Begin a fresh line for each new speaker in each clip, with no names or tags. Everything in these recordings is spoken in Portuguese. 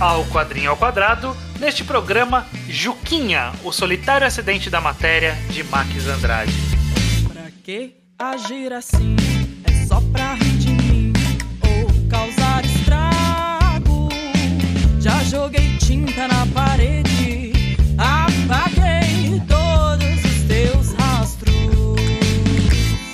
ao Quadrinho ao Quadrado, neste programa Juquinha, o solitário acidente da matéria de Max Andrade.
Pra que agir assim? É só pra rir de mim ou causar estrago. Já joguei tinta na parede, apaguei todos os teus rastros.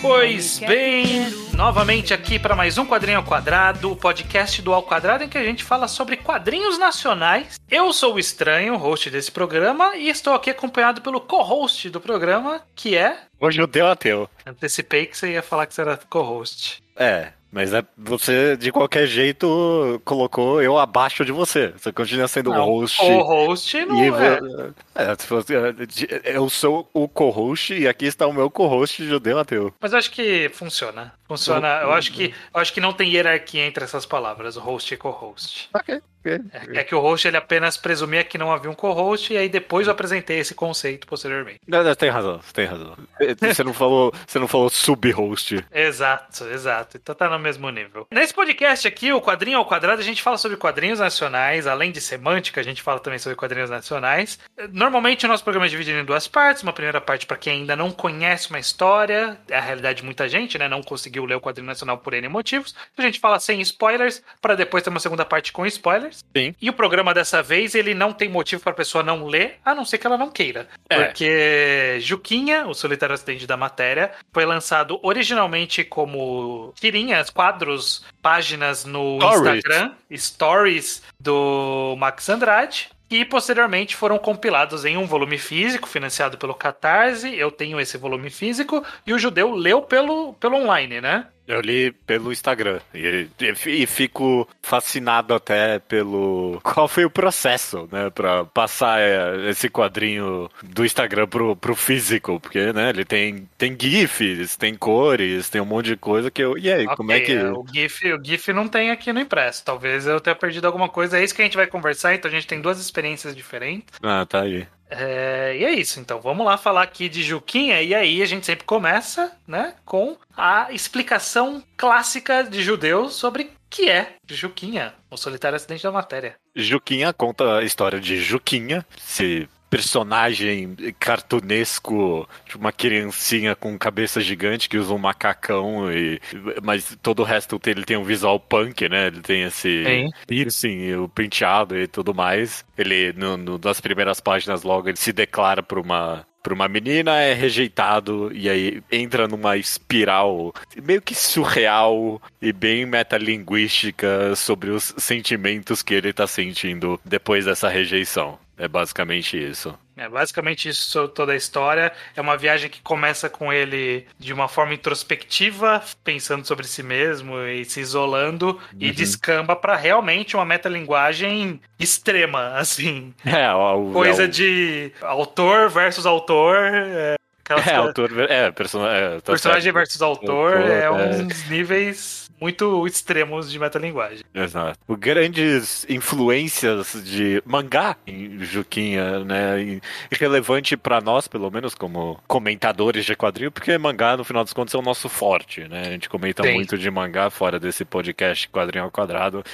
Pois bem, novamente aqui para mais um Quadrinho ao Quadrado, o podcast do Ao Quadrado em que a gente fala sobre quadrinhos nacionais. Eu sou o Estranho, host desse programa, e estou aqui acompanhado pelo co-host do programa, que é.
Hoje eu dei ateu.
Antecipei que você ia falar que você era co-host.
É, mas é, você, de qualquer jeito, colocou eu abaixo de você. Você continua sendo o
Não,
host.
Co-host não
E
é.
é, é, eu sou o co-host e aqui está o meu co-host judeu ateu.
Mas eu acho que funciona. Funciona. Eu acho que, eu acho que não tem hierarquia entre essas palavras, host e co-host.
Ok, ok.
É, é que o host ele apenas presumia que não havia um co-host e aí depois eu apresentei esse conceito posteriormente.
Não, não, tem razão, você tem razão. Você não falou, você não falou sub-host.
Exato, exato. Então tá no mesmo nível. Nesse podcast aqui, o Quadrinho ao Quadrado, a gente fala sobre quadrinhos nacionais, além de semântica, a gente fala também sobre quadrinhos nacionais. Normalmente o nosso programa é dividido em duas partes. Uma primeira parte para quem ainda não conhece uma história, é a realidade de muita gente, né? Não conseguiu ler o quadrinho nacional por N motivos. A gente fala sem spoilers, para depois ter uma segunda parte com spoilers.
Sim.
E o programa dessa vez, ele não tem motivo para a pessoa não ler, a não ser que ela não queira.
É.
Porque Juquinha, o solitário acidente da matéria, foi lançado originalmente como tirinhas, quadros, páginas no
Stories.
Instagram, stories do Max Andrade. E posteriormente foram compilados em um volume físico, financiado pelo Catarse. Eu tenho esse volume físico. E o judeu leu pelo, pelo online, né?
Eu li pelo Instagram e, e- e fico fascinado até pelo qual foi o processo, né, Pra passar é, esse quadrinho do Instagram pro, pro físico, porque, né, ele tem tem gifs, tem cores, tem um monte de coisa que eu e aí como é que
O GIF, o GIF não tem aqui no impresso. Talvez eu tenha perdido alguma coisa. É isso que a gente vai conversar. Então a gente tem duas experiências diferentes.
ah tá aí
É, e é isso. Então vamos lá falar aqui de Juquinha. E aí a gente sempre começa, né, com a explicação clássica de judeus sobre que é Juquinha, o solitário acidente da matéria.
Juquinha conta a história de Juquinha, esse personagem cartunesco, tipo uma criancinha com cabeça gigante que usa um macacão e mas todo o resto ele tem um visual punk, né? Ele tem esse
Sim.
piercing, o penteado e tudo mais. Ele no, no- nas primeiras páginas logo ele se declara para uma para uma menina é rejeitado e aí entra numa espiral meio que surreal e bem metalinguística sobre os sentimentos que ele tá sentindo depois dessa rejeição. É basicamente isso.
É basicamente isso toda a história. É uma viagem que começa com ele de uma forma introspectiva, pensando sobre si mesmo e se isolando, e
Uhum.
descamba para realmente uma metalinguagem extrema, assim.
É, o,
Coisa
é, o-
de autor versus autor. É, aquelas
é, autor, é, persona, é, tá
personagem
certo.
versus autor
Autor,
é
é.
uns níveis muito extremos de metalinguagem.
Exato. Grandes influências de mangá em Juquinha, né? Relevante pra nós, pelo menos, como comentadores de quadrinho, porque mangá, no final dos contos, é o nosso forte, né? A gente comenta
Sim.
muito de mangá fora desse podcast Quadrinho ao Quadrado,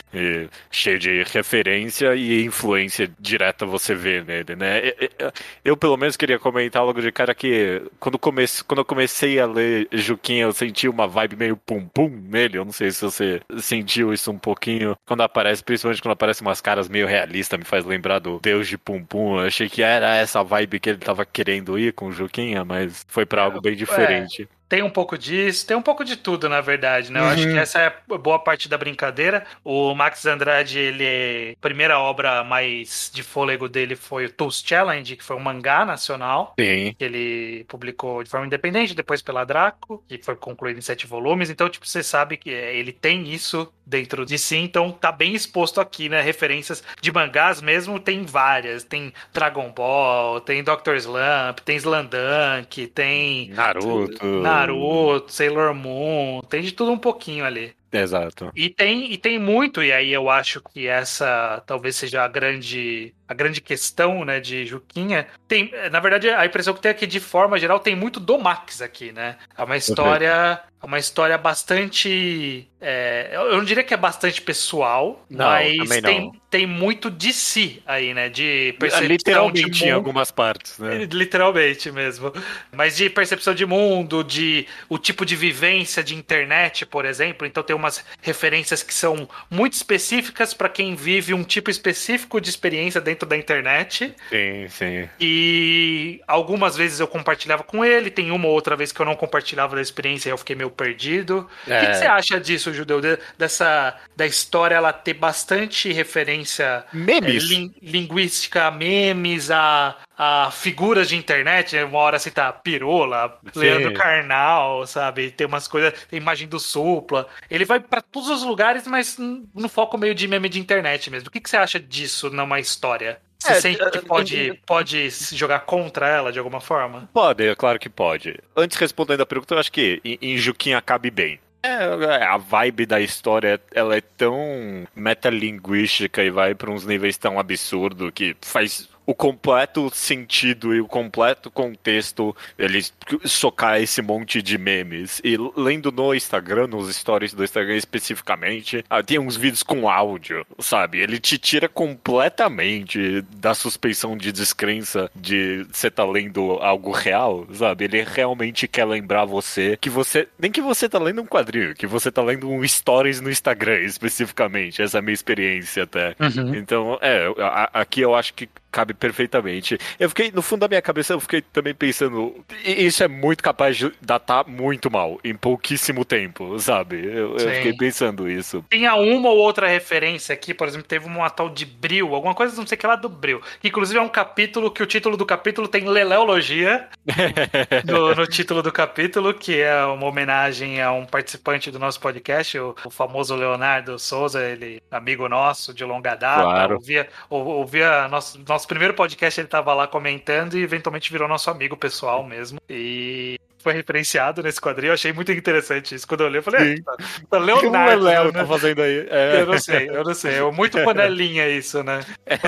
cheio de referência e influência direta você vê nele, né? Eu, pelo menos, queria comentar logo de cara que quando, comece, quando eu comecei a ler Juquinha, eu senti uma vibe meio pum-pum nele. Eu não sei se você sentiu isso um pouquinho. Quando aparece, principalmente quando aparecem umas caras meio realistas, me faz lembrar do Deus de Pum-Pum. Eu achei que era essa vibe que ele tava querendo ir com o Juquinha, mas foi pra algo bem diferente.
Tem um pouco disso, tem um pouco de tudo, na verdade, né? Eu acho
Uhum.
que essa é a boa parte da brincadeira. O Max Andrade, ele. A primeira obra mais de fôlego dele foi o Tools Challenge, que foi um mangá nacional.
Sim.
Que ele publicou de forma independente, depois pela Draco, que foi concluído em sete volumes. Então, tipo, você sabe que é, ele tem isso dentro de si, então tá bem exposto aqui, né? Referências de mangás mesmo, tem várias. Tem Dragon Ball, tem Dr. Slump, tem Slandunk, tem
Naruto.
Naruto, Sailor Moon, tem de tudo um pouquinho ali.
Exato.
E tem, e tem muito, e aí eu acho que essa talvez seja a grande a grande questão, né, de Juquinha, tem, na verdade, a impressão que tem aqui, de forma geral, tem muito do Max aqui, né? É uma história, é uma história bastante, é, eu não diria que é bastante pessoal,
Não,
mas tem, tem muito de si aí, né? De percepção
Literalmente
de
em
mundo.
algumas partes, né?
Literalmente mesmo. Mas de percepção de mundo, de o tipo de vivência de internet, por exemplo. Então tem umas referências que são muito específicas para quem vive um tipo específico de experiência dentro da internet.
Sim, sim.
E algumas vezes eu compartilhava com ele, tem uma ou outra vez que eu não compartilhava da experiência e eu fiquei meio perdido. O que,
É.
você acha disso, Judeu? De- dessa da história ela ter bastante referência é,
Memes.
lin- linguística, a memes, a, a figuras de internet, né? uma hora cita Pirola,
Sim.
Leandro Carnal, sabe? Tem umas coisas, tem imagem do Supla. Ele vai pra todos os lugares, mas no foco meio de meme de internet mesmo. O que, que você acha disso numa história? Você
É,
sente que
é,
pode,
é,
pode se jogar contra ela de alguma forma?
Pode, é claro que pode. Antes respondendo a pergunta, eu acho que em, em Juquinha cabe bem. É, a vibe da história, ela é tão metalinguística e vai para uns níveis tão absurdo que faz o completo sentido e o completo contexto eles socar esse monte de memes. E lendo no Instagram, nos stories do Instagram especificamente, ah, tem uns vídeos com áudio, sabe? Ele te tira completamente da suspeição de descrença de você tá lendo algo real, sabe? Ele realmente quer lembrar você que você. Nem que você tá lendo um quadrinho, que você tá lendo um stories no Instagram especificamente. Essa é a minha experiência até. Então, é, aqui eu acho que cabe perfeitamente. Eu fiquei, no fundo da minha cabeça, eu fiquei também pensando, isso é muito capaz de datar muito mal, em pouquíssimo tempo, sabe? Eu, eu fiquei pensando isso.
Tinha uma ou outra referência aqui, por exemplo, teve uma tal de Bril, alguma coisa não sei o que lá do Bril. Inclusive é um capítulo que o título do capítulo tem Leleologia no, no título do capítulo, que é uma homenagem a um participante do nosso podcast, o, o famoso Leonardo Souza, ele amigo nosso de longa data.
Claro.
Ouvia, ou- ouvia nosso, nosso primeiro podcast, ele tava lá comentando e eventualmente virou nosso amigo pessoal mesmo. E foi referenciado nesse quadrinho. Eu achei muito interessante isso. Quando eu li, eu falei, ah, tá, tá
O que o
Leonardo.
Léo
né?
tá fazendo aí? É.
Eu não sei, eu não sei. É muito panelinha isso, né?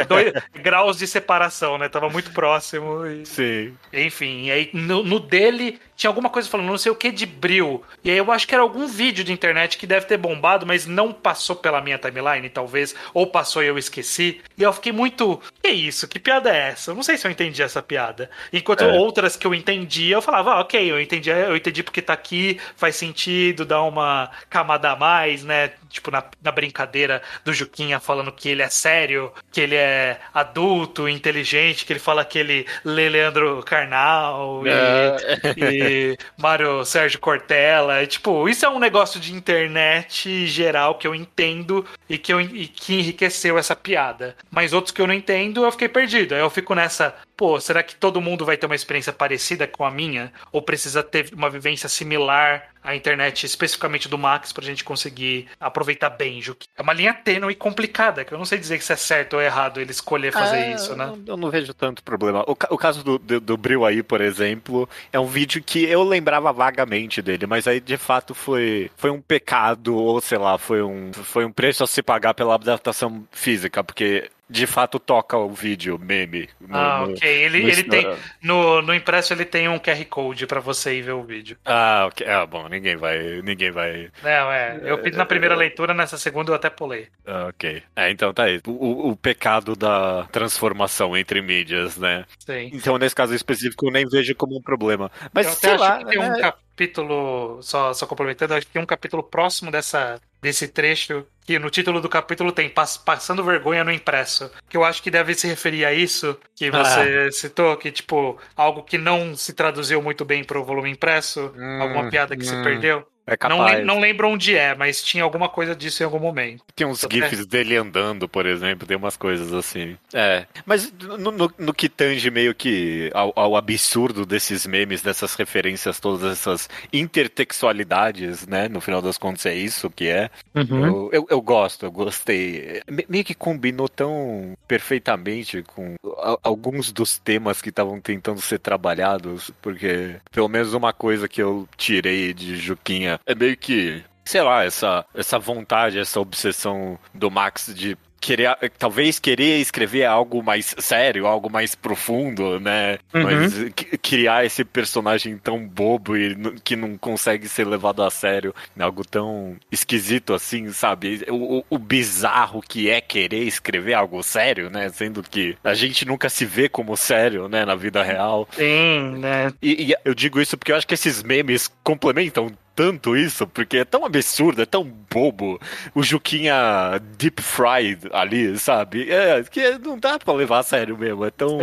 Dois graus de separação, né? Tava muito próximo. E...
Sim.
Enfim, e aí no, no dele tinha alguma coisa falando não sei o que de bril. E aí eu acho que era algum vídeo de internet que deve ter bombado, mas não passou pela minha timeline, talvez. Ou passou e eu esqueci. E eu fiquei muito. Que isso? Que piada é essa? Eu não sei se eu entendi essa piada. Enquanto
É.
outras que eu entendi, eu falava, ah, ok, eu entendi, eu entendi porque tá aqui, faz sentido, dá uma camada a mais, né? Tipo, na, na brincadeira do Juquinha falando que ele é sério, que ele é adulto, inteligente, que ele fala que ele lê Leandro Carnal e,
É.
e Mário Sérgio Cortella. E, tipo, isso é um negócio de internet geral que eu entendo e que, eu, e que enriqueceu essa piada. Mas outros que eu não entendo, eu fiquei perdido. Aí eu fico nessa, pô, será que todo mundo vai ter uma experiência parecida com a minha? Ou precisa ter uma vivência similar à internet, especificamente do Max, pra gente conseguir aproveitar bem, Juki? É uma linha tênue e complicada, que eu não sei dizer se é certo ou errado ele escolher fazer
Ah,
isso, né?
Eu não vejo tanto problema. O, o caso do, do, do Bril aí, por exemplo, é um vídeo que eu lembrava vagamente dele, mas aí de fato foi, foi um pecado, ou sei lá, foi um, foi um preço a se pagar pela adaptação física, porque de fato toca o vídeo, meme. no-
Ah,
no-
ok. Ele,
no
ele
Insta-
tem. No, no impresso ele tem um QR Code pra você ir ver o vídeo.
Ah, ok. Ah, bom, ninguém vai. Ninguém vai.
Não, é. Eu fiz na primeira leitura, nessa segunda eu até pulei.
Ah, ok. É, então tá aí. O, o- pecado da transformação entre mídias, né?
Sim.
Então, nesse caso específico, eu nem vejo como um problema. Mas
eu
sei
acho
lá.
que tem um
né?
capítulo, só, só complementando, acho que tem um capítulo próximo dessa, desse trecho, que no título do capítulo tem Pass- Passando Vergonha no Impresso. Que eu acho que deve se referir a isso que você
Ah.
citou, que, tipo, algo que não se traduziu muito bem pro volume impresso,
Hum,
alguma piada que se
hum.
perdeu.
É
Não,
capaz.
lem- não lembro onde é, mas tinha alguma coisa disso em algum momento.
Tem uns
Até-
gifs dele andando, por exemplo, tem umas coisas assim. É. Mas no, no- no que tange meio que ao, ao absurdo desses memes, dessas referências, todas essas intertextualidades, né? No final das contas é isso que é. Eu, eu, eu gosto, eu gostei. Me- meio que combinou tão perfeitamente com a- alguns dos temas que estavam tentando ser trabalhados, porque pelo menos uma coisa que eu tirei de Juquinha é meio que sei lá, essa, essa vontade, essa obsessão do Max de querer, talvez querer escrever algo mais sério, algo mais profundo, né? Uhum. Mas criar esse personagem tão bobo e que não consegue ser levado a sério, algo tão esquisito assim, sabe? O, o, bizarro que é querer escrever algo sério, né? Sendo que a gente nunca se vê como sério, né, na vida real.
Sim, né?
E, e eu digo isso porque eu acho que esses memes complementam tanto isso, porque é tão absurdo, é tão bobo. O Juquinha deep fried ali, sabe? É, que não dá pra levar a sério mesmo. É tão,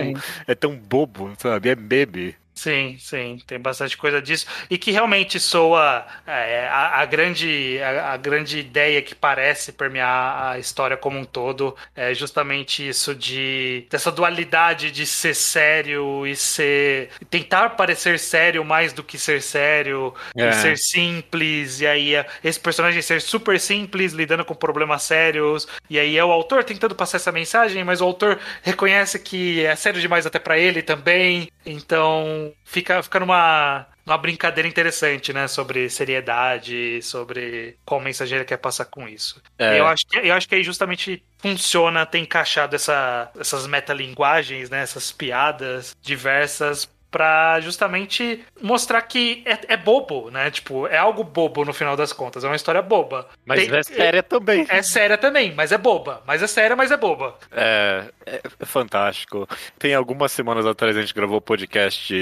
é tão bobo, sabe? É meme.
Sim, sim, tem bastante coisa disso. E que realmente soa é, a, a, grande, a, a, grande ideia que parece permear a história como um todo é justamente isso de dessa dualidade de ser sério e ser. tentar parecer sério mais do que ser sério, é. e ser simples, e aí é, esse personagem ser super simples, lidando com problemas sérios, e aí é o autor tentando passar essa mensagem, mas o autor reconhece que é sério demais até para ele também. Então fica, fica numa, numa brincadeira interessante, né? Sobre seriedade, sobre qual mensageiro quer passar com isso. É. Eu, acho que, eu acho que aí justamente funciona ter encaixado essa, essas metalinguagens, né? Essas piadas diversas para justamente mostrar que é, é, bobo, né? Tipo, é algo bobo no final das contas, é uma história boba.
Mas Tem, é séria também.
É séria também, mas é boba. Mas é séria, mas é boba.
É, é, é fantástico. Tem algumas semanas atrás a gente gravou o podcast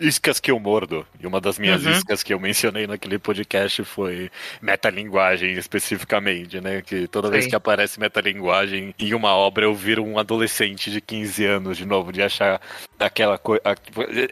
Iscas que eu mordo. E uma das minhas uhum. iscas que eu mencionei naquele podcast foi metalinguagem especificamente, né? Que toda Sim. vez que aparece metalinguagem em uma obra eu viro um adolescente de 15 anos de novo, de achar aquela coisa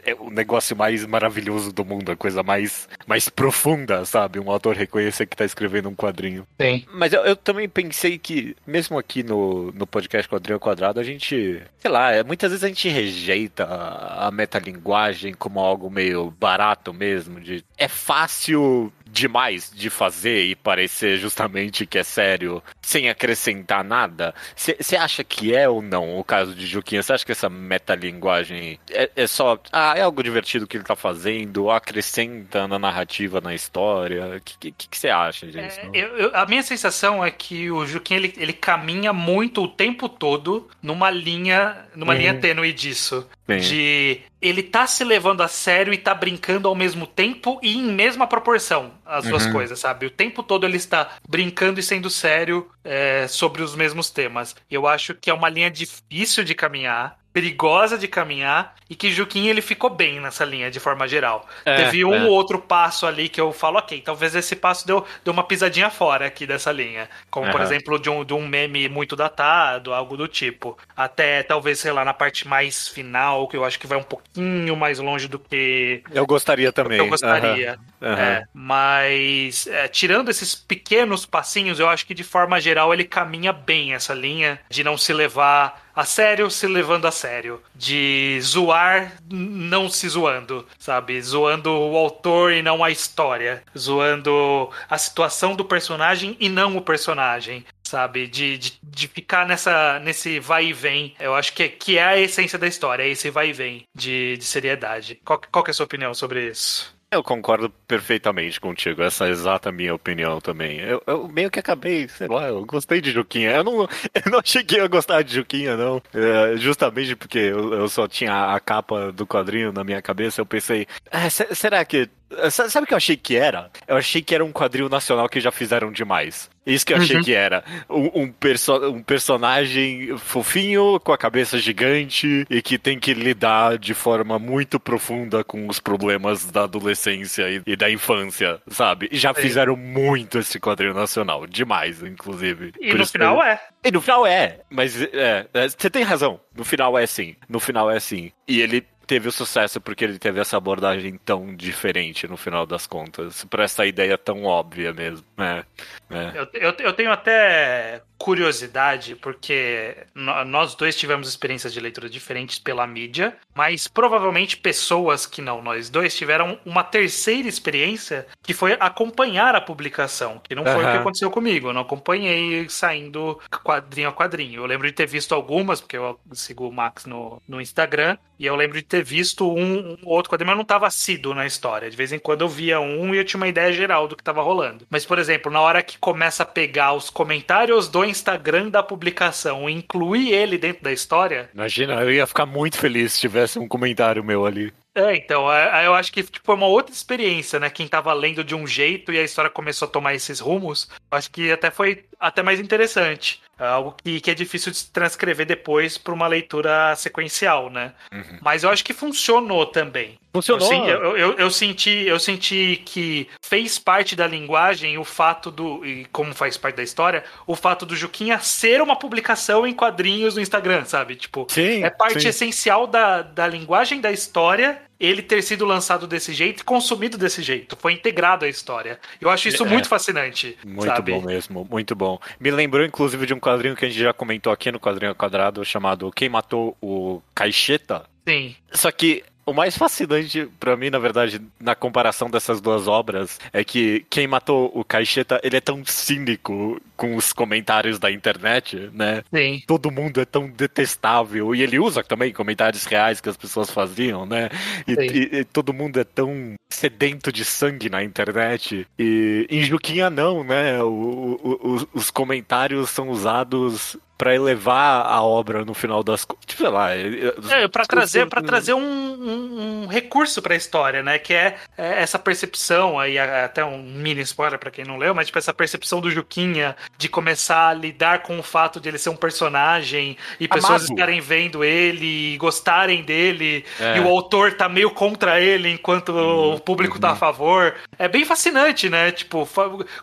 é o negócio mais maravilhoso do mundo, a coisa mais, mais profunda, sabe? Um autor reconhecer que tá escrevendo um quadrinho.
Sim.
Mas eu, eu também pensei que, mesmo aqui no, no podcast Quadrinho Quadrado, a gente, sei lá, é, muitas vezes a gente rejeita a, a metalinguagem como algo meio barato mesmo, de é fácil demais de fazer e parecer justamente que é sério, sem acrescentar nada? Você acha que é ou não o caso de Juquinha? Você acha que essa metalinguagem é, é só. Ah, é algo divertido que ele tá fazendo, acrescenta na narrativa, na história? O que você acha disso? É,
eu, eu, a minha sensação é que o Juquinha ele, ele caminha muito o tempo todo numa linha, numa uhum. linha tênue disso. Sim. De ele tá se levando a sério e tá brincando ao mesmo tempo e em mesma proporção as duas uhum. coisas, sabe? O tempo todo ele está brincando e sendo sério é, sobre os mesmos temas. Eu acho que é uma linha difícil de caminhar perigosa de caminhar e que Juquim ele ficou bem nessa linha de forma geral. É, Teve um é. ou outro passo ali que eu falo, ok, talvez esse passo deu, deu uma pisadinha fora aqui dessa linha. Como, uhum. por exemplo, de um, de um meme muito datado, algo do tipo. Até talvez, sei lá, na parte mais final, que eu acho que vai um pouquinho mais longe do que.
Eu gostaria também.
Eu gostaria. Uhum. Uhum. É, mas, é, tirando esses pequenos passinhos, eu acho que de forma geral ele caminha bem essa linha de não se levar a sério se levando a sério, de zoar não se zoando, sabe? Zoando o autor e não a história, zoando a situação do personagem e não o personagem, sabe? De, de, de ficar nessa, nesse vai e vem. Eu acho que, que é a essência da história, é esse vai e vem de, de seriedade. Qual, qual é a sua opinião sobre isso?
Eu concordo perfeitamente contigo, essa é exata minha opinião também. Eu, eu, meio que acabei, sei lá, eu gostei de Juquinha. Eu não, eu não cheguei a gostar de Juquinha, não. É, justamente porque eu, eu, só tinha a capa do quadrinho na minha cabeça, eu pensei, ah, será que Sabe o que eu achei que era? Eu achei que era um quadril nacional que já fizeram demais. Isso que eu achei uhum. que era. Um, um, perso um, personagem fofinho, com a cabeça gigante, e que tem que lidar de forma muito profunda com os problemas da adolescência e, e da infância, sabe? E já Sim. fizeram muito esse quadril nacional. Demais, inclusive.
E Por no final é.
E no final é. Mas é, é, você tem razão. No final é sim. No final é sim. E ele teve o sucesso porque ele teve essa abordagem tão diferente no final das contas, para essa ideia tão óbvia mesmo. Né?
É. Eu, eu, eu, tenho até curiosidade, porque nós dois tivemos experiências de leitura diferentes pela mídia, mas provavelmente pessoas que não nós dois tiveram uma terceira experiência que foi acompanhar a publicação, que não foi uhum. o que aconteceu comigo. Eu não acompanhei saindo quadrinho a quadrinho. Eu lembro de ter visto algumas, porque eu sigo o Max no, no Instagram, e eu lembro de ter ter visto um, um outro quadrinho, mas eu não tava assíduo na história. De vez em quando eu via um e eu tinha uma ideia geral do que tava rolando. Mas, por exemplo, na hora que começa a pegar os comentários do Instagram da publicação e incluir ele dentro da história.
Imagina, eu ia ficar muito feliz se tivesse um comentário meu ali.
É, então, é, eu acho que tipo, foi uma outra experiência, né? Quem tava lendo de um jeito e a história começou a tomar esses rumos, acho que até foi até mais interessante. É algo que, que é difícil de transcrever depois para uma leitura sequencial, né? Uhum. Mas eu acho que funcionou também.
Funcionou.
Eu, eu, eu, eu, senti, eu senti que fez parte da linguagem o fato do. E como faz parte da história, o fato do Juquinha ser uma publicação em quadrinhos no Instagram, sabe? Tipo,
sim,
é parte
sim.
essencial da, da linguagem da história ele ter sido lançado desse jeito e consumido desse jeito. Foi integrado à história. Eu acho isso é, muito fascinante.
Muito
sabe?
bom mesmo, muito bom. Me lembrou, inclusive, de um quadrinho que a gente já comentou aqui no quadrinho quadrado, chamado Quem Matou o Caixeta.
Sim.
Só que o mais fascinante para mim, na verdade, na comparação dessas duas obras, é que quem matou o Caixeta, ele é tão cínico com os comentários da internet, né?
Sim.
Todo mundo é tão detestável. E ele usa também comentários reais que as pessoas faziam, né? E, e, e todo mundo é tão sedento de sangue na internet. E em Juquinha não, né? O, o, o, os comentários são usados para elevar a obra no final das tipo, sei lá
é, para trazer para trazer um, um, um recurso para a história né que é, é, essa percepção aí até um mini spoiler para quem não leu mas tipo essa percepção do Juquinha de começar a lidar com o fato de ele ser um personagem e pessoas Amado. estarem vendo ele e gostarem dele é. e o autor tá meio contra ele enquanto uhum. o público uhum. tá a uhum. favor é bem fascinante né tipo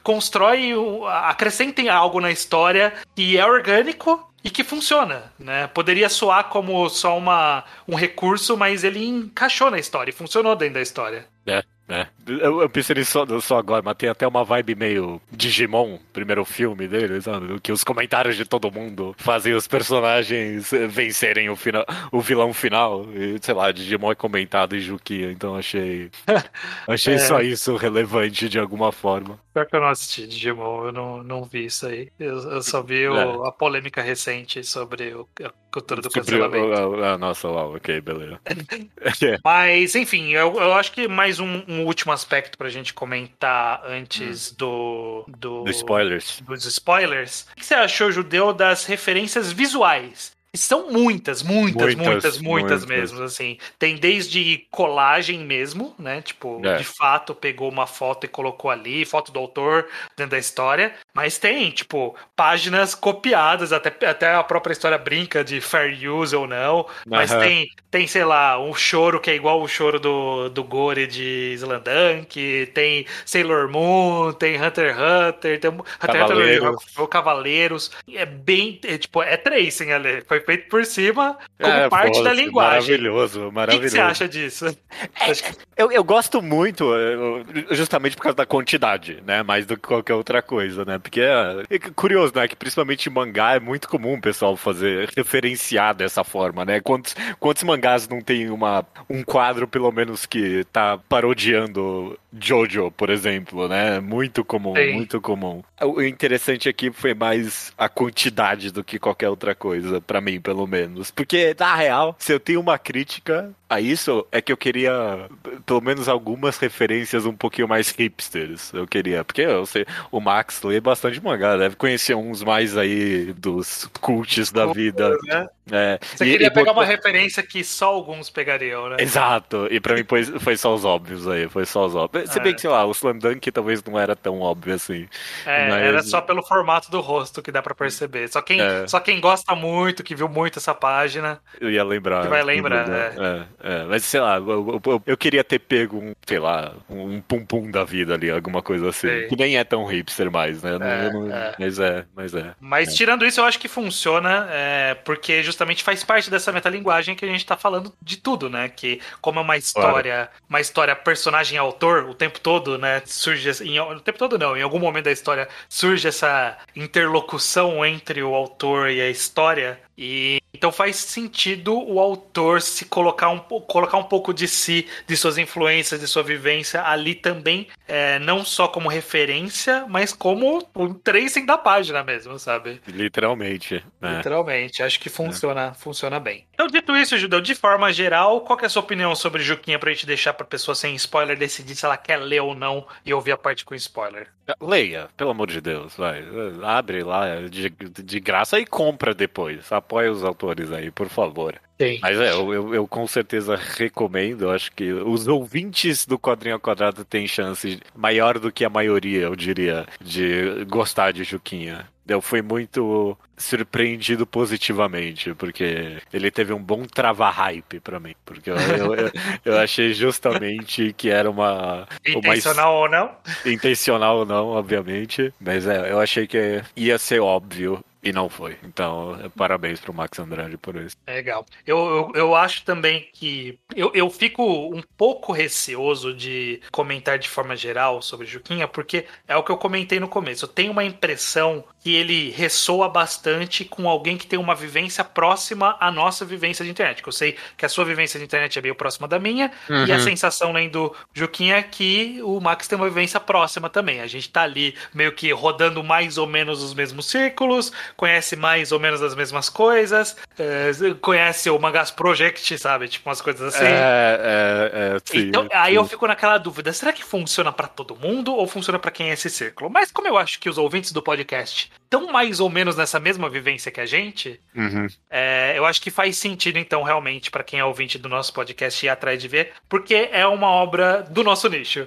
constrói acrescentem algo na história que é orgânico e que funciona, né? Poderia soar como só uma, um recurso, mas ele encaixou na história funcionou dentro da história.
É. É. Eu, eu, pensei nisso só agora, mas tem até uma vibe meio Digimon, primeiro filme dele, sabe? Que os comentários de todo mundo fazem os personagens vencerem o, final, o vilão final. E, sei lá, Digimon é comentado em Jukia, então achei. achei é. só isso relevante de alguma forma.
Pior que eu não assisti Digimon, eu não, não vi isso aí. Eu, eu só vi o, é. a polêmica recente sobre o, a cultura do cancelamento.
ah, nossa, uau, ok, beleza.
mas, enfim, eu, eu acho que mais um um último aspecto pra gente comentar antes hum. do, do.
Do spoilers.
Dos spoilers. O que você achou, Judeu, das referências visuais? São muitas, muitas, muitas, muitas, muitas, mesmo, assim. Tem desde colagem mesmo, né? Tipo, é. de fato, pegou uma foto e colocou ali, foto do autor dentro da história. Mas tem, tipo, páginas copiadas, até, até a própria história brinca de fair use ou não. Mas tem, tem, sei lá, um choro que é igual o choro do, do Gore de Slandunk, tem Sailor Moon, tem Hunter x Hunter, tem Hunter
Cavaleiros.
Hunter, Cavaleiros. É bem, é, tipo, é tracing ali. Foi feito por cima como é, parte da linguagem.
Maravilhoso, maravilhoso. O que,
você acha disso?
É, eu, eu gosto muito, justamente por causa da quantidade, né? Mais do que qualquer outra coisa, né? Porque é, é curioso, né? Que principalmente em mangá é muito comum o pessoal fazer, referenciar dessa forma, né? Quantos, quantos mangás não tem uma, um quadro, pelo menos, que tá parodiando Jojo, por exemplo, né? Muito comum, Sim. muito comum. O interessante aqui foi mais a quantidade do que qualquer outra coisa, para mim, pelo menos. Porque, na real, se eu tenho uma crítica a isso, é que eu queria, pelo menos, algumas referências um pouquinho mais hipsters. Eu queria, porque eu sei, o Max lê bastante mangá, deve conhecer uns mais aí dos cults da vida. Né?
É. Você e, queria e pegar botou... uma referência que só alguns pegariam, né?
Exato, e pra mim foi, foi só os óbvios aí, foi só os óbvios. Se bem é. que, sei lá, o Slam Dunk talvez não era tão óbvio assim.
É, mas... era só pelo formato do rosto que dá pra perceber. Só quem, é. só quem gosta muito, que viu muito essa página.
Eu ia lembrar.
Que vai lembrar,
é. é. é. Mas sei lá, eu, eu, eu, queria ter pego um, sei lá, um pum-pum da vida ali, alguma coisa assim. Sei. Que nem é tão hipster mais, né?
É,
não, mas é, mas é.
Mas tirando isso, eu acho que funciona, porque justamente faz parte dessa metalinguagem que a gente tá falando de tudo, né? Que como é uma história, claro. uma história personagem-autor o tempo todo, né? Surge. Em, o tempo todo não, em algum momento da história surge essa interlocução entre o autor e a história. E Então faz sentido o autor se colocar um, colocar um pouco de si, de suas influências, de sua vivência ali também, é, não só como referência, mas como um tracing da página mesmo, sabe?
Literalmente. né?
Literalmente, acho que funciona, funciona bem. Então, dito isso, Judeu, de forma geral, qual que é a sua opinião sobre Juquinha pra gente deixar pra pessoa sem spoiler decidir se ela quer ler ou não e ouvir a parte com spoiler?
Leia, pelo amor de Deus, vai. Abre lá de, de graça e compra depois. Apoia os autores aí, por favor.
Sim.
Mas é, eu, eu, eu com certeza recomendo. Acho que os ouvintes do Quadrinho ao Quadrado têm chance maior do que a maioria, eu diria, de gostar de Juquinha. Eu fui muito surpreendido positivamente, porque ele teve um bom trava-hype pra mim. Porque eu, eu, eu- achei justamente que era uma. uma
Intencional ou não?
intencional ou não, obviamente. Mas é, eu achei que ia ser óbvio e não foi. Então, parabéns pro Max Andrade por isso.
Legal. Eu, eu, eu acho também que. Eu, eu fico um pouco receoso de comentar de forma geral sobre Juquinha, porque é o que eu comentei no começo. Eu tenho uma impressão que ele ressoa bastante com alguém que tem uma vivência próxima à nossa vivência de internet. Que eu sei que a sua vivência de internet é meio próxima da minha, e a sensação lendo Juquinha é que o Max tem uma vivência próxima também. A gente tá ali meio que rodando mais ou menos os mesmos círculos, conhece mais ou menos as mesmas coisas, eh, conhece o Mangas Project, sabe? Tipo umas coisas assim.
É, é, é, sim,
Então, aí eu
sim.
fico naquela dúvida: será que funciona pra todo mundo ou funciona pra quem é esse círculo? Mas como eu acho que os ouvintes do podcast estão mais ou menos nessa mesma vivência que a gente,
Uhum.
é, eu acho que faz sentido, então, realmente, pra quem é ouvinte do nosso podcast ir atrás de ver, porque é uma obra do nosso nicho.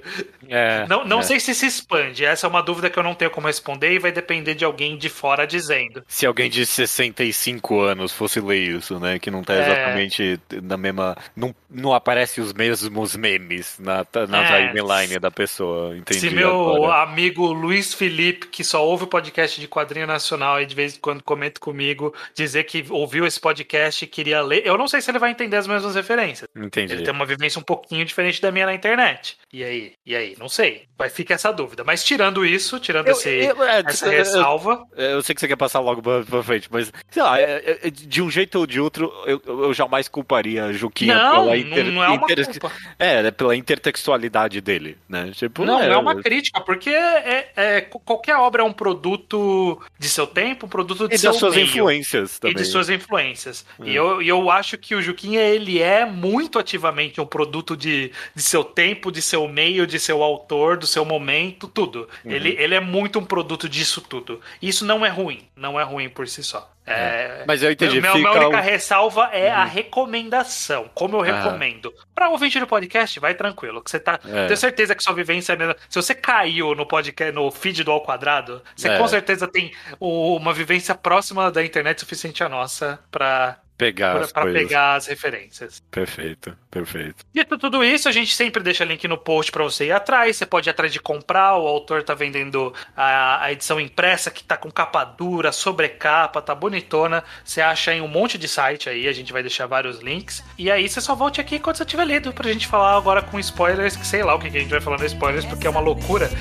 É,
Não, não
é.
sei se se expande, essa é uma dúvida que eu não tenho como responder e vai depender de alguém de fora dizendo.
Se alguém de 65 anos fosse ler isso, né? Que não tá
É.
exatamente na mesma. Não, não aparece os mesmos memes na, na
É.
timeline da pessoa. Entendi.
Se meu
agora.
amigo Luiz Felipe, que só ouve o podcast de quadrinho nacional e de vez em quando comenta comigo, dizer que ouviu esse podcast e queria ler, eu não sei se ele vai entender as mesmas referências.
Entendi.
Ele tem uma vivência um pouquinho diferente da minha na internet. E aí? E aí? Não sei. Vai ficar essa dúvida. Mas tirando isso, tirando
Eu-
esse,
eu- é,
essa
eu- eu-
ressalva,
Eu sei que você quer passar logo pra, pra frente, mas sei lá, é- é- de um jeito ou de outro, eu, eu jamais culparia a Juquinha
não,
pela inter,
não, é uma
inter-
culpa.
é, né, pela intertextualidade dele, né? Tipo,
Não, não é uma crítica, porque é, é- qualquer obra é um produto de seu tempo, produto de
E
seu
das suas
meio.
influências
E
também.
de suas influências. E
Hum.
eu, e eu acho que o Juquinha, ele é muito ativamente um produto de, de seu tempo, de seu meio, de seu autor, do seu momento, tudo.
Uhum.
Ele, ele é muito um produto disso tudo. E isso não é ruim. Não é ruim por si só. É,
Mas eu entendi,
Minha,
fica
minha única
o-
ressalva é a
Uhum.
recomendação. Como eu recomendo. Pra ouvinte do podcast, vai tranquilo. Que você tá.
É.
Tenho certeza que sua vivência é a mesma. Se você caiu no podcast, no feed do Ao Quadrado, você
É.
com certeza tem o- uma vivência próxima da internet suficiente à nossa pra,
pegar
pra,
as
pra
coisas.
pegar as referências.
Perfeito, perfeito.
Dito tudo isso, a gente sempre deixa link no post pra você ir atrás. Você pode ir atrás de comprar. O autor tá vendendo a, a edição impressa que tá com capa dura, sobrecapa, tá bonitona. Você acha em um monte de site aí. A gente vai deixar vários links. E aí você só volte aqui quando você tiver lido pra gente falar agora com spoilers. Que sei lá o que que a gente vai falar no spoilers, porque é uma loucura.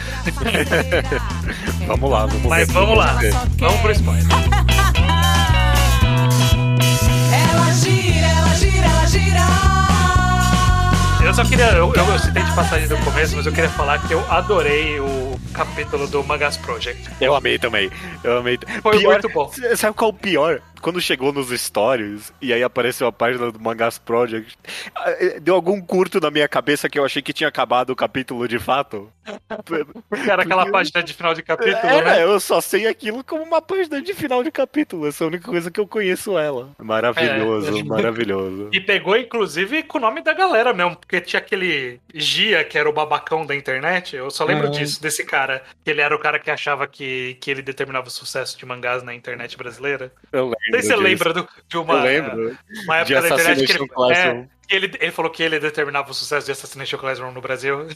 Vamos lá, vamos
Mas vamos lá. Vamos pro spoiler. Eu só queria. Eu, eu, eu citei de passagem do começo, mas eu queria falar que eu adorei o capítulo do Mangas Project.
Eu amei também. Eu amei.
Foi muito bom.
Sabe qual é o pior? Quando chegou nos stories e aí apareceu a página do Mangas Project, eh, deu algum curto na minha cabeça que eu achei que tinha acabado o capítulo de fato.
Porque era aquela página de final de capítulo,
É,
né?
eu só sei aquilo como uma página de final de capítulo. Essa é a única coisa que eu conheço ela. Maravilhoso,
É.
maravilhoso.
E pegou, inclusive, com o nome da galera mesmo, porque tinha aquele Gia, que era o babacão da internet. Eu só lembro
Uhum.
disso, desse cara. Que ele era o cara que achava que, que ele determinava o sucesso de mangás na internet brasileira.
Eu lembro.
Sei se você lembra do- de uma, uma
De
época da internet que ele, é. Ele, ele falou que ele determinava o sucesso de Assassination Classroom no Brasil.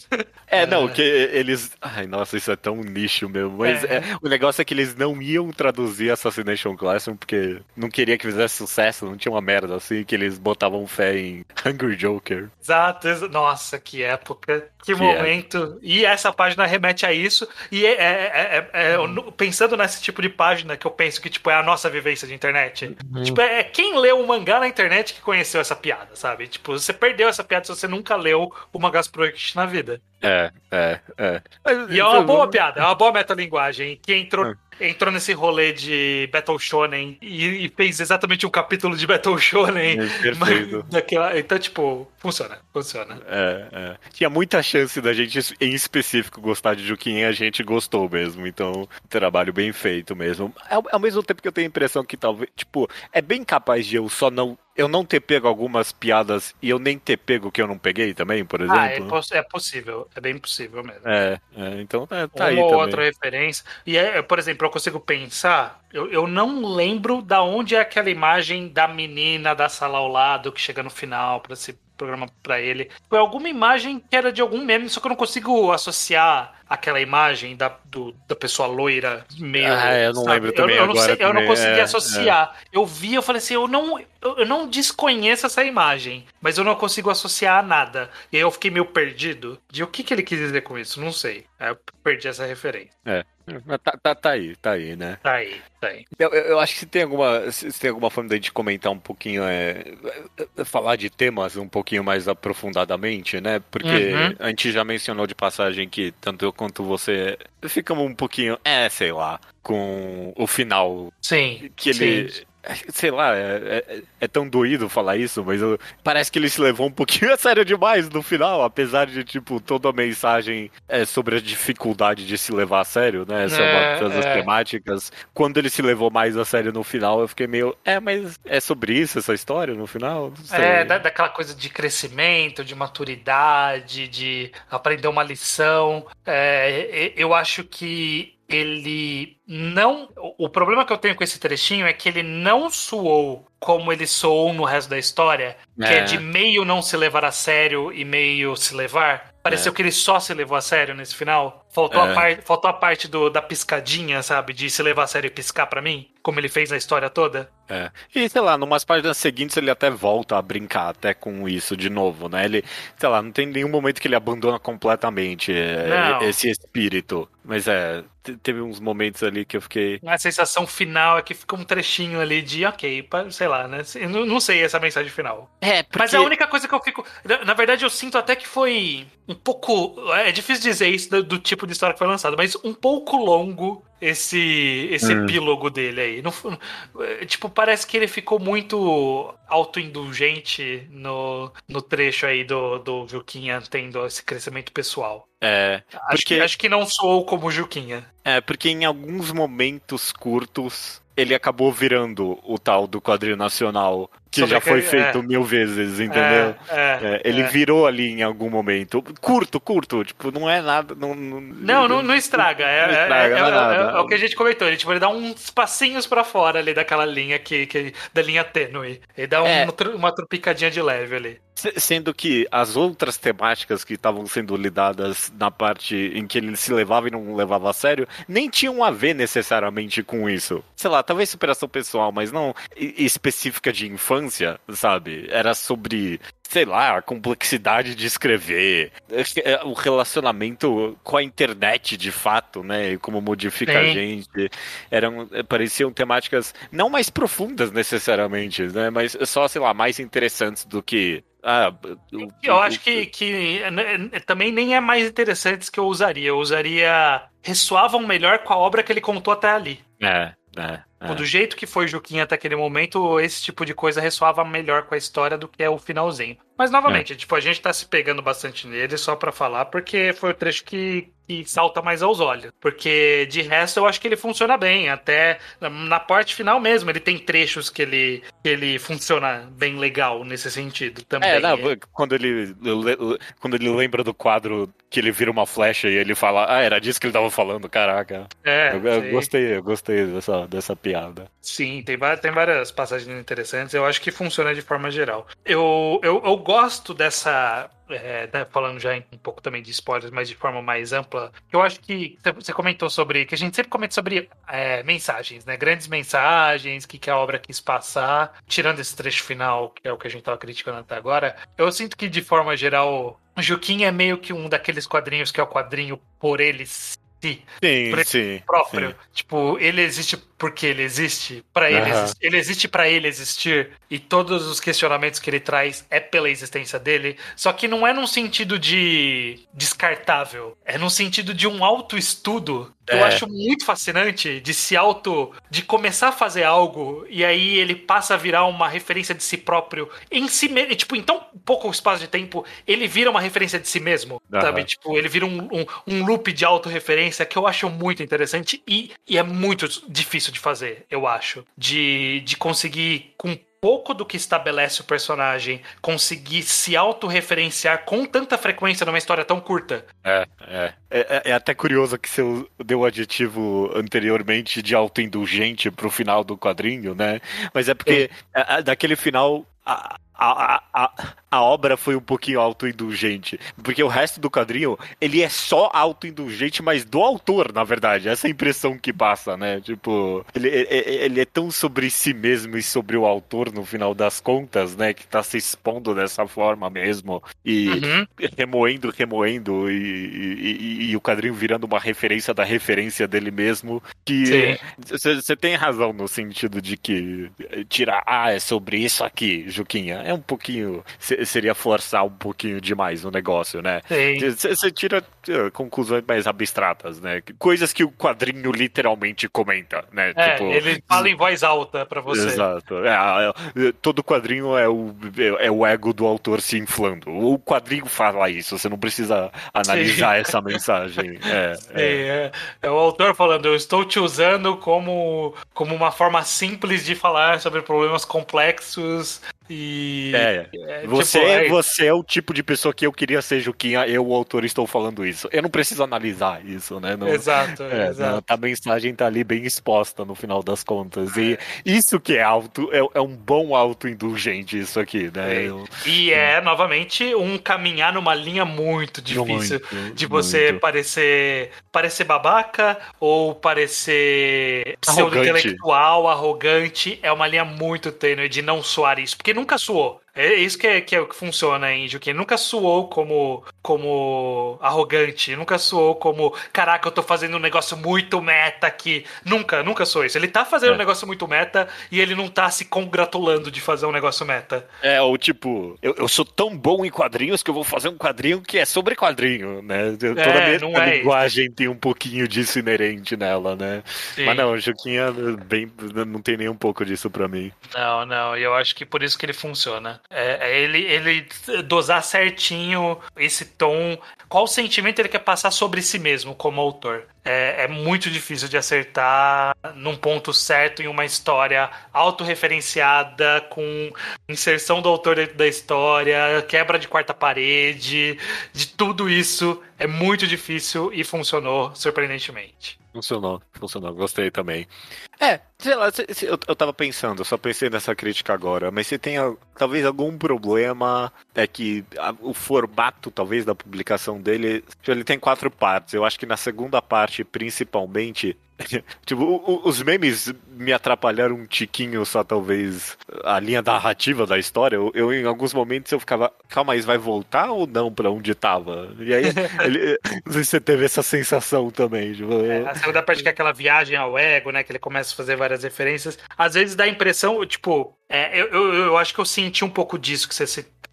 É, não, que eles. Ai, nossa, isso é tão nicho mesmo. Mas
É.
é, o negócio é que eles não iam traduzir Assassination Classroom porque não queria que fizesse sucesso, não tinha uma merda assim, que eles botavam fé em Hungry Joker.
Exato, exa- nossa, que época, que,
Que
momento. E essa página remete a isso. E é, é- é- é- no- pensando nesse tipo de página que eu penso que tipo, é a nossa vivência de internet. Tipo, é quem leu o mangá na internet que conheceu essa piada, sabe? Tipo, você perdeu essa piada se você nunca leu o Mangás Project na vida.
É, é, é.
E é uma boa piada, é uma boa metalinguagem que entrou, entrou nesse rolê de Battle Shonen e, e fez exatamente um capítulo de Battle Shonen.
É, perfeito.
mas daquela- então, tipo, funciona, funciona.
É, é. Tinha muita chance da gente, em específico, gostar de Juquinha e a gente gostou mesmo. Então, trabalho bem feito mesmo. Ao, ao mesmo tempo que eu tenho a impressão que talvez, tipo, é bem capaz de eu só não. Eu não ter pego algumas piadas e eu nem ter pego o que eu não peguei também, por exemplo.
Ah, é, poss- é possível, é bem possível mesmo.
É, é, então é, tá
Uma
aí
ou
também.
outra referência. E, é, por exemplo, eu consigo pensar, eu, eu não lembro da onde é aquela imagem da menina da sala ao lado que chega no final pra esse programa pra ele. Foi alguma imagem que era de algum meme, só que eu não consigo associar aquela imagem da, do- da pessoa loira meio.
Ah, eu não lembro também
eu, eu não sei, eu não consegui
é,
associar. Eu vi, eu falei assim, eu não, eu, eu não desconheço essa imagem, mas eu não consigo associar a nada. E aí eu fiquei meio perdido de o que, que ele quis dizer com isso, não sei. Eu perdi essa referência.
É. Mas Tá, tá, tá aí, tá aí, né?
Tá aí, tá aí.
Eu, eu- acho que se tem alguma, se tem alguma forma da gente comentar um pouquinho, é, é, falar de temas um pouquinho mais aprofundadamente, né? Porque
Uhum.
a gente já mencionou de passagem que tanto eu quanto você ficamos um pouquinho, é, sei lá, com o final
Sim.
que ele.
sim.
Sei lá, é, é- é tão doído falar isso, mas eu- parece que ele se levou um pouquinho a sério demais no final, apesar de, tipo, toda a mensagem é sobre a dificuldade de se levar a sério, né? Essa é,
É,
uma das
é.
temáticas. Quando ele se levou mais a sério no final, eu fiquei meio. É, mas é sobre isso essa história no final?
É, da, daquela coisa de crescimento, de maturidade, de aprender uma lição. É, eu acho que ele não. O problema que eu tenho com esse trechinho é que ele não soou como ele soou no resto da história, que é,
É.
de meio não se levar a sério e meio se levar. Pareceu
É.
que ele só se levou a sério nesse final. Faltou,
É.
a, par- faltou a parte do, da piscadinha, sabe? De se levar a sério e piscar pra mim, como ele fez na história toda.
É. E sei lá, numas páginas seguintes ele até volta a brincar até com isso de novo, né? Ele, sei lá, não tem nenhum momento que ele abandona completamente é,
Não.
esse espírito. Mas é, te- teve uns momentos ali que eu fiquei.
A sensação final é que fica um trechinho ali de, ok, sei lá, né? Eu Não, não sei essa mensagem final.
É, porque...
Mas a única coisa que eu fico. Na, verdade, eu sinto até que foi um pouco. É difícil dizer isso do, do tipo de história que foi lançada, mas um pouco longo esse, esse
Hum.
epílogo dele aí. Não, é, tipo, parece que ele ficou muito autoindulgente no, no trecho aí do, do Juquinha tendo esse crescimento pessoal.
É,
Acho,
Porque-
que, acho que não soou como Juquinha.
é, porque em alguns momentos curtos ele acabou virando o tal do quadrinho nacional, que já foi feito mil vezes, entendeu?
É, é,
É, ele
é.
virou ali em algum momento. Curto, curto, tipo, não é nada. Não, não,
Não, não, não estraga. É, é-
estraga,
é-
é
é- é o que a gente comentou. Ele, tipo, ele dá uns passinhos pra fora ali daquela linha que, que da linha tênue. Ele dá um-
É.
uma, tropicadinha de leve ali.
Se- Sendo que as outras temáticas que estavam sendo lidadas na parte em que ele se levava e não levava a sério, nem tinham a ver necessariamente com isso. Sei lá, talvez superação pessoal, mas não específica de infância, sabe? Era sobre, sei lá, a complexidade de escrever, é, é, o relacionamento com a internet de fato, né? E como modifica a
Sim.
gente. Eram, é, pareciam temáticas não mais profundas necessariamente, né? Mas só, sei lá, mais interessantes do que. Ah,
Eu
o-
acho que, que né, também nem é mais interessante que eu usaria. Eu usaria. Ressoavam melhor com a obra que ele contou até ali.
É, é. É.
Do jeito que foi Juquinha até aquele momento, esse tipo de coisa ressoava melhor com a história do que é o finalzinho. Mas, novamente, tipo, a gente tá se pegando bastante nele só pra falar, porque foi o trecho que, que salta mais aos olhos. Porque de resto eu acho que ele funciona bem. Até na parte final mesmo, ele tem trechos que ele, que ele funciona bem legal nesse sentido também.
É, não, quando ele, quando ele lembra do quadro que ele vira uma flecha e ele fala, ah, era disso que ele tava falando, caraca.
É,
eu, eu gostei, eu gostei dessa, dessa piada.
Sim, tem, tem várias passagens interessantes. Eu acho que funciona de forma geral. Eu, eu, eu gosto dessa é, né, falando já um pouco também de spoilers, mas de forma mais ampla, eu acho que você comentou sobre, que a gente sempre comenta sobre é, mensagens, né? Grandes mensagens, o que, que a obra quis passar, tirando esse trecho final, que é o que a gente estava criticando até agora, eu sinto que de forma geral, Juquinha é meio que um daqueles quadrinhos que é o quadrinho por eles
si. Sim, por sim.
Próprio.
Sim.
Tipo, ele existe porque ele existe, para ele, uhum. ele existe para ele existir e todos os questionamentos que ele traz é pela existência dele, só que não é num sentido de descartável, é num sentido de um autoestudo que é. eu acho muito fascinante de se auto de começar a fazer algo e aí ele passa a virar uma referência de si próprio em si mesmo, tipo, em tão pouco espaço de tempo, ele vira uma referência de si mesmo, uhum. sabe? Tipo, ele vira um, um, um loop de autorreferência que eu acho muito interessante e, e é muito difícil difícil de fazer, eu acho. De, de conseguir, com pouco do que estabelece o personagem, conseguir se autorreferenciar com tanta frequência numa história tão curta.
É, é. É, é até curioso que você deu o adjetivo anteriormente de autoindulgente pro final do quadrinho, né? Mas é porque é. daquele final. A, a, a, a obra foi um pouquinho autoindulgente. Porque o resto do quadrinho, ele é só autoindulgente, mas do autor, na verdade. Essa é a impressão que passa, né? Tipo, ele, ele é tão sobre si mesmo e sobre o autor, no final das contas, né? Que tá se expondo dessa forma mesmo. E uhum. remoendo, remoendo. E, e, e, e, o quadrinho virando uma referência da referência dele mesmo. Que você tem razão no sentido de que tirar, ah, é sobre isso aqui, Juquinha. É um pouquinho seria forçar um pouquinho demais o negócio, né? Você tira uh, conclusões mais abstratas, né? Coisas que o quadrinho literalmente comenta, né?
É, tipo... ele fala em voz alta para você.
Exato. É, é, todo quadrinho é o, é o ego do autor se inflando. O quadrinho fala isso, você não precisa analisar Sim. essa mensagem. É,
Sim, é. é, é. o autor falando, eu estou te usando como, como uma forma simples de falar sobre problemas complexos e.
É, é você, tipo, é... você é o tipo de pessoa que eu queria ser Juquinha, eu, o autor, estou falando isso. Eu não preciso analisar isso, né? Não,
exato, é, exato.
a mensagem tá ali bem exposta no final das contas. E isso que é auto, é, é um bom auto-indulgente, isso aqui, né? Eu,
e é, novamente, um caminhar numa linha muito difícil muito, de você muito. parecer parecer babaca ou parecer pseudo-intelectual, arrogante. É uma linha muito tênue de não soar isso. Porque nunca suou. É isso que é, que é o que funciona em Juken. Nunca suou como, como arrogante, nunca suou como, caraca, eu tô fazendo um negócio muito meta aqui. Nunca, nunca sou isso. Ele tá fazendo é. um negócio muito meta e ele não tá se congratulando de fazer um negócio meta.
É, ou tipo, eu, eu sou tão bom em quadrinhos que eu vou fazer um quadrinho que é sobre quadrinho, né? Toda é, a minha é linguagem isso. tem um pouquinho disso inerente nela, né? Sim. Mas não, o Juquinha bem, não tem nem um pouco disso pra mim.
Não, não, e eu acho que por isso que ele funciona. É, é ele, ele dosar certinho esse tom, qual sentimento ele quer passar sobre si mesmo como autor. É, é, muito difícil de acertar num ponto certo em uma história autorreferenciada, com inserção do autor da história, quebra de quarta parede, de tudo isso. É muito difícil e funcionou surpreendentemente.
Funcionou, funcionou, gostei também. É, sei lá, eu, eu tava pensando, só pensei nessa crítica agora, mas se tem talvez algum problema, é que a, o formato, talvez, da publicação dele, ele tem quatro partes. Eu acho que na segunda parte, principalmente, tipo, o, os memes me atrapalharam um tiquinho só, talvez, a linha narrativa da história. Eu, eu em alguns momentos, eu ficava, calma, isso vai voltar ou não pra onde tava? E aí, ele, não sei se você teve essa sensação também. Tipo,
é, a segunda parte que é aquela viagem ao ego, né, que ele começa a fazer várias referências. Às vezes dá a impressão, tipo, é, eu, eu, eu, acho que eu senti um pouco disso que você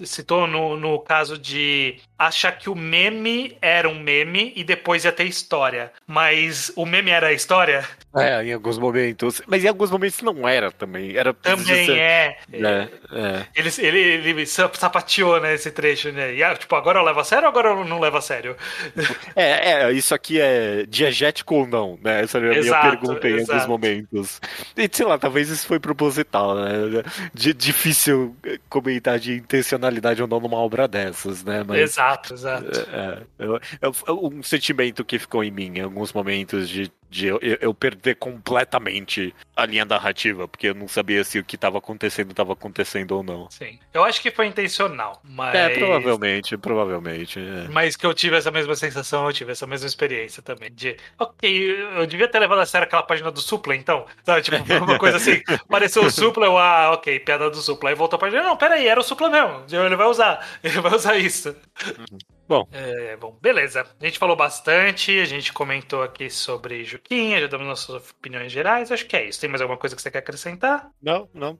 citou no, no caso de achar que o meme era um meme e depois ia ter história. Mas o meme era a história?
É, em alguns momentos. Mas em alguns momentos não era também. Era
Também ser... é.
é, é.
Ele, ele, ele sapateou, né, esse trecho, né? E, ah, tipo, agora eu levo a sério ou agora eu não levo a sério?
É, é isso aqui é diegético ou não, né? Essa é a minha pergunta em exato. alguns momentos. E sei lá, talvez isso foi proposital, né? De, difícil comentar de intencionalidade ou não numa obra dessas, né?
Mas, exato, exato.
É, é, é, um sentimento que ficou em mim em alguns momentos de de eu, eu, perder completamente a linha narrativa, porque eu não sabia se o que estava acontecendo estava acontecendo ou não.
Sim. Eu acho que foi intencional, mas.
É, provavelmente, provavelmente. É.
Mas que eu tive essa mesma sensação, eu tive essa mesma experiência também. De, ok, eu devia ter levado a sério aquela página do Supla, então. Sabe, tipo, uma coisa assim. Apareceu o Supla, eu, ah, ok, piada do Supla. Aí voltou a página, não, peraí, era o Supla mesmo. Ele vai usar, ele vai usar isso.
Uhum. Bom.
É, bom, beleza. A gente falou bastante, a gente comentou aqui sobre Juquinha, já damos nossas opiniões gerais. Acho que é isso. Tem mais alguma coisa que você quer acrescentar?
Não, não.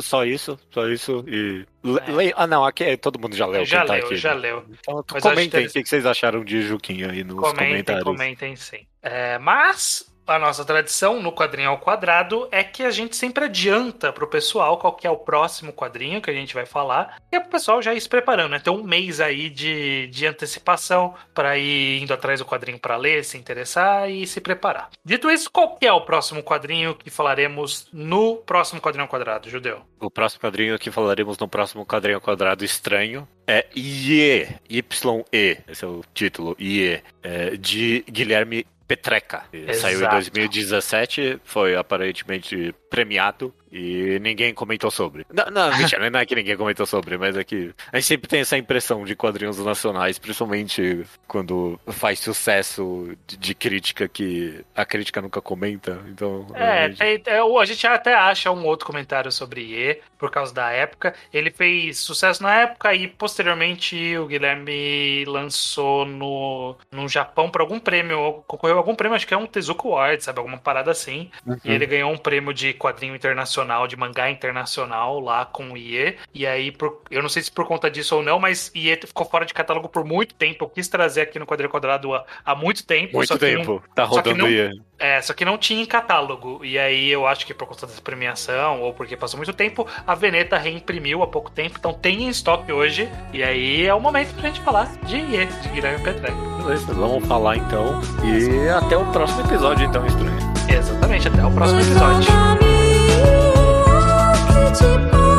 Só isso, só isso. E. É. Ah, não, aqui é, todo mundo já leu.
Já
tá
leu,
aqui,
já né? leu.
Então, comentem o que vocês acharam de Juquinha aí nos
comentem,
comentários.
Comentem, sim. É, mas a nossa tradição no quadrinho ao quadrado é que a gente sempre adianta pro pessoal qual que é o próximo quadrinho que a gente vai falar, e é pro pessoal já ir se preparando, né? Tem um mês aí de, de antecipação para ir indo atrás do quadrinho para ler, se interessar e se preparar. Dito isso, qual que é o próximo quadrinho que falaremos no próximo quadrinho ao quadrado, Judeu?
O próximo quadrinho que falaremos no próximo quadrinho ao quadrado estranho é IE, Y-E, esse é o título, IE, é, de Guilherme Petreca. Saiu em 2017, foi aparentemente premiado e ninguém comentou sobre. Não, não, mentira, não é que ninguém comentou sobre, mas é que a gente sempre tem essa impressão de quadrinhos nacionais, principalmente quando faz sucesso de, de crítica que a crítica nunca comenta. Então.
É, a gente... É, a gente até acha um outro comentário sobre IE, por causa da época. Ele fez sucesso na época e posteriormente o Guilherme lançou no, no Japão para algum prêmio, concorreu a algum prêmio, acho que é um Tezuka Award, sabe? Alguma parada assim. Uhum. E ele ganhou um prêmio de quadrinho internacional, de mangá internacional lá com o IE. E aí, por, eu não sei se por conta disso ou não, mas IE ficou fora de catálogo por muito tempo. Eu quis trazer aqui no Quadrinho Quadrado há, há muito tempo.
Muito tempo.
Não,
tá rodando
não,
IE.
É, só que não tinha em catálogo. E aí eu acho que por conta dessa premiação, ou porque passou muito tempo, a Veneta reimprimiu há pouco tempo. Então tem em estoque hoje. E aí é o momento pra gente falar de IE, de Guilherme Petrec.
Beleza, vamos falar então. E até o próximo episódio, então, estranho.
Exatamente, até o próximo episódio.
Te pode